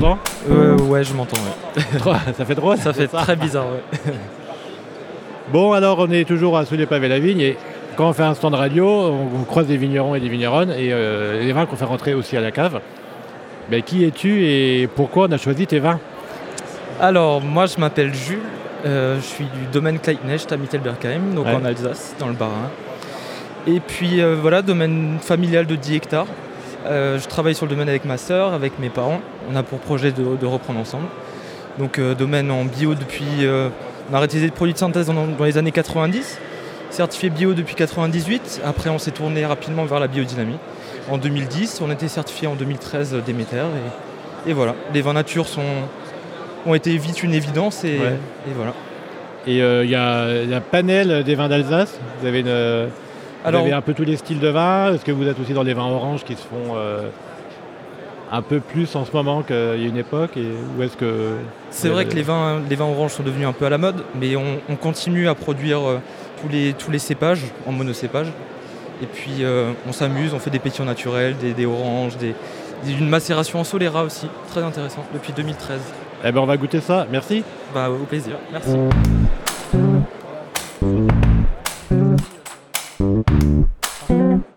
m'entends euh, Ouais, je m'entends. Ouais. ça fait drôle Ça fait très bizarre, ouais. bon, alors on est toujours à Sous les pavés la vigne et quand on fait un stand radio, on, croise des vignerons et des vigneronnes et euh, les vins qu'on fait rentrer aussi à la cave. Ben, qui es-tu et pourquoi on a choisi tes vins? Alors, moi je m'appelle Jules, euh, je suis du domaine Kleitnecht à Mittelbergheim, donc en Alsace, dans le Bas-Rhin. Et puis euh, voilà, domaine familial de 10 hectares. Je travaille sur le domaine avec ma sœur, avec mes parents. On a pour projet de, reprendre ensemble. Donc domaine en bio depuis... on a arrêté des produits de synthèse dans les années 90 certifié bio depuis 98. Après, on s'est tourné rapidement vers la biodynamie. En 2010, on était certifié en 2013 Déméter. Et, voilà, les vins nature sont, ont été vite une évidence. Et, voilà. Et il euh, y, a un panel des vins d'Alsace. Vous avez, un peu tous les styles de vin. Est-ce que vous êtes aussi dans les vins oranges qui se font euh, un peu plus en ce moment qu'il y a une époque et où est-ce que c'est vrai que les vins les vins oranges sont devenus un peu à la mode mais on, continue à produire euh, tous les tous les cépages en monocépage. Et puis euh, on s'amuse on fait des pétillants naturels des, oranges des, une macération en soléra aussi très intéressant depuis 2013 eh ben on va goûter ça. Merci. Bah au plaisir. Merci